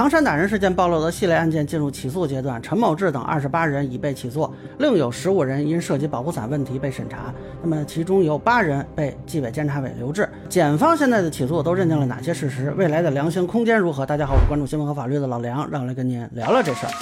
唐山打人事件暴露的系列案件进入起诉阶段，陈某志等二十八人已被起诉，另有十五人因涉及保护伞问题被审查。那么其中有八人被纪委监察委留置。检方现在的起诉都认定了哪些事实？未来的量刑空间如何？大家好，我是关注新闻和法律的老梁，让我来跟您聊聊这事儿。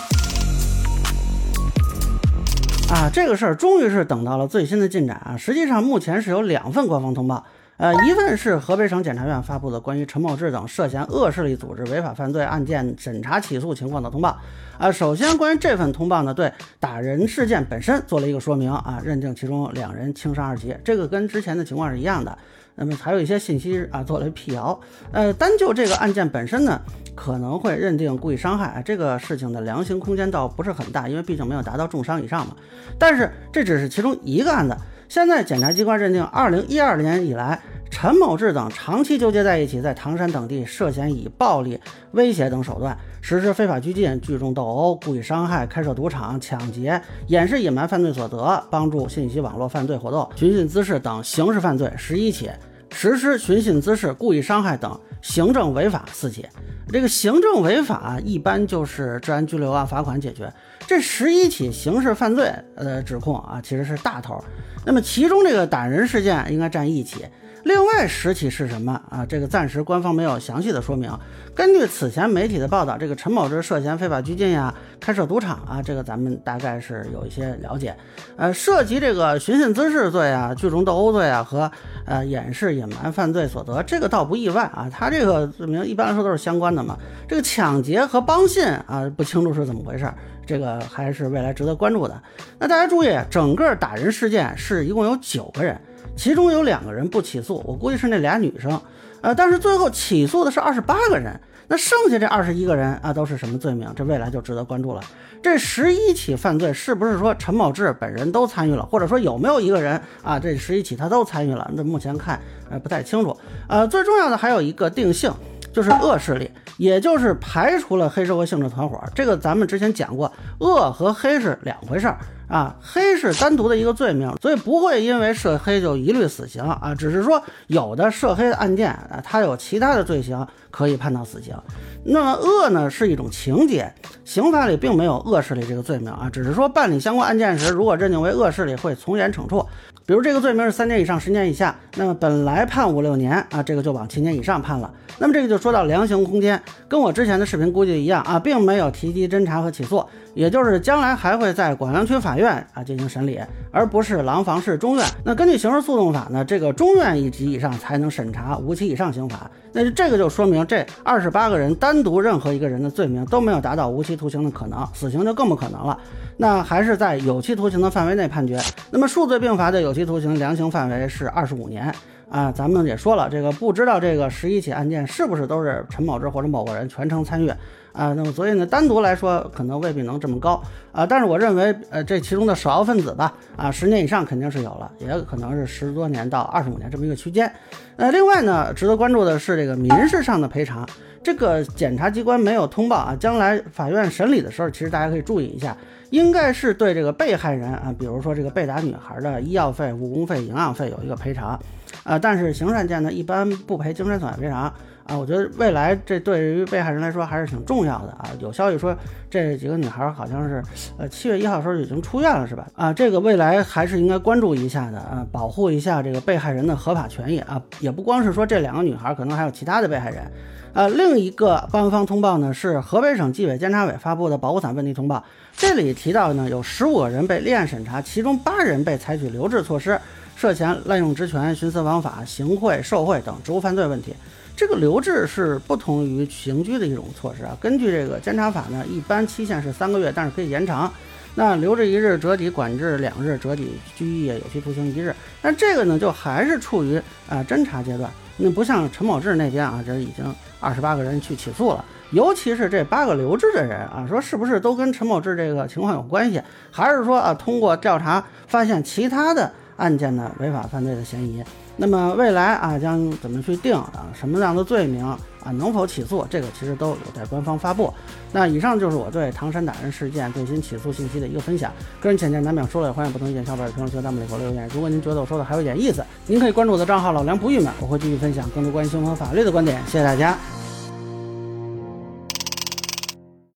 啊，这个事儿终于是等到了最新的进展啊！实际上，目前是有两份官方通报。呃，一份是河北省检察院发布的关于陈某志等涉嫌恶势力组织违法犯罪案件审查起诉情况的通报。啊，首先关于这份通报呢，对打人事件本身做了一个说明啊，认定其中两人轻伤二级，这个跟之前的情况是一样的。那么还有一些信息啊，做了辟谣。呃，单就这个案件本身呢，可能会认定故意伤害这个事情的量刑空间倒不是很大，因为毕竟没有达到重伤以上嘛。但是这只是其中一个案子。现在检察机关认定，二零一二年以来，陈某志等长期纠结在一起，在唐山等地涉嫌以暴力、威胁等手段实施非法拘禁、聚众斗殴、故意伤害、开设赌场、抢劫、掩饰隐瞒犯罪所得、帮助信息网络犯罪活动、寻衅滋事等刑事犯罪十一起，实施寻衅滋事、故意伤害等行政违法四起。这个行政违法一般就是治安拘留啊、罚款解决。这十一起刑事犯罪呃指控啊，其实是大头。那么其中这个打人事件应该占一起，另外十起是什么啊？这个暂时官方没有详细的说明。根据此前媒体的报道，这个陈某志涉嫌非法拘禁呀、开设赌场啊，这个咱们大概是有一些了解。呃，涉及这个寻衅滋事罪啊、聚众斗殴罪啊和呃掩饰隐瞒犯罪所得，这个倒不意外啊。他这个罪名一般来说都是相关的嘛。这个抢劫和帮信啊，不清楚是怎么回事。这个还是未来值得关注的。那大家注意，整个打人事件是一共有九个人，其中有两个人不起诉，我估计是那俩女生。呃，但是最后起诉的是二十八个人，那剩下这二十一个人啊，都是什么罪名？这未来就值得关注了。这十一起犯罪是不是说陈某志本人都参与了，或者说有没有一个人啊，这十一起他都参与了？那目前看呃不太清楚。呃，最重要的还有一个定性，就是恶势力。也就是排除了黑社会性质团伙，这个咱们之前讲过，恶和黑是两回事儿啊，黑是单独的一个罪名，所以不会因为涉黑就一律死刑啊，只是说有的涉黑案件啊，它有其他的罪行可以判到死刑。那么恶呢是一种情节，刑法里并没有恶势力这个罪名啊，只是说办理相关案件时，如果认定为恶势力，会从严惩处。比如这个罪名是三年以上十年以下，那么本来判五六年啊，这个就往七年以上判了。那么这个就说到量刑空间，跟我之前的视频估计一样啊，并没有提及侦查和起诉，也就是将来还会在广阳区法院啊进行审理，而不是廊坊市中院。那根据刑事诉讼法呢，这个中院一级以上才能审查无期以上刑罚。那这个就说明这二十八个人单独任何一个人的罪名都没有达到无期徒刑的可能，死刑就更不可能了。那还是在有期徒刑的范围内判决。那么数罪并罚的有期徒刑量刑范围是二十五年。啊，咱们也说了，这个不知道这个十一起案件是不是都是陈某志或者某个人全程参与啊？那么所以呢，单独来说可能未必能这么高啊。但是我认为，呃，这其中的首要分子吧，啊，十年以上肯定是有了，也可能是十多年到二十五年这么一个区间。呃，另外呢，值得关注的是这个民事上的赔偿，这个检察机关没有通报啊，将来法院审理的时候，其实大家可以注意一下。应该是对这个被害人啊，比如说这个被打女孩的医药费、误工费、营养费有一个赔偿，啊，但是刑事案件呢一般不赔精神损害赔偿啊。我觉得未来这对于被害人来说还是挺重要的啊。有消息说这几个女孩好像是呃七月一号时候已经出院了是吧？啊，这个未来还是应该关注一下的啊，保护一下这个被害人的合法权益啊。也不光是说这两个女孩，可能还有其他的被害人。呃，另一个官方通报呢是河北省纪委监察委发布的保护伞问题通报，这里提到呢有十五个人被立案审查，其中八人被采取留置措施，涉嫌滥用职权、徇私枉法、行贿受贿等职务犯罪问题。这个留置是不同于刑拘的一种措施啊。根据这个监察法呢，一般期限是三个月，但是可以延长。那留置一日，折抵管制两日，折抵拘役有期徒刑一日。那这个呢，就还是处于啊侦查阶段，那不像陈某志那边啊，这已经。二十八个人去起诉了，尤其是这八个留置的人啊，说是不是都跟陈某志这个情况有关系，还是说啊通过调查发现其他的案件的违法犯罪的嫌疑？那么未来啊将怎么去定啊什么样的罪名啊能否起诉？这个其实都有待官方发布。那以上就是我对唐山打人事件最新起诉信息的一个分享。个人浅见难免说了，也欢迎不同意见小伙伴评论区弹幕里给我留言。如果您觉得我说的还有点意思，您可以关注我的账号老梁不郁闷，我会继续分享更多关于新闻和法律的观点。谢谢大家。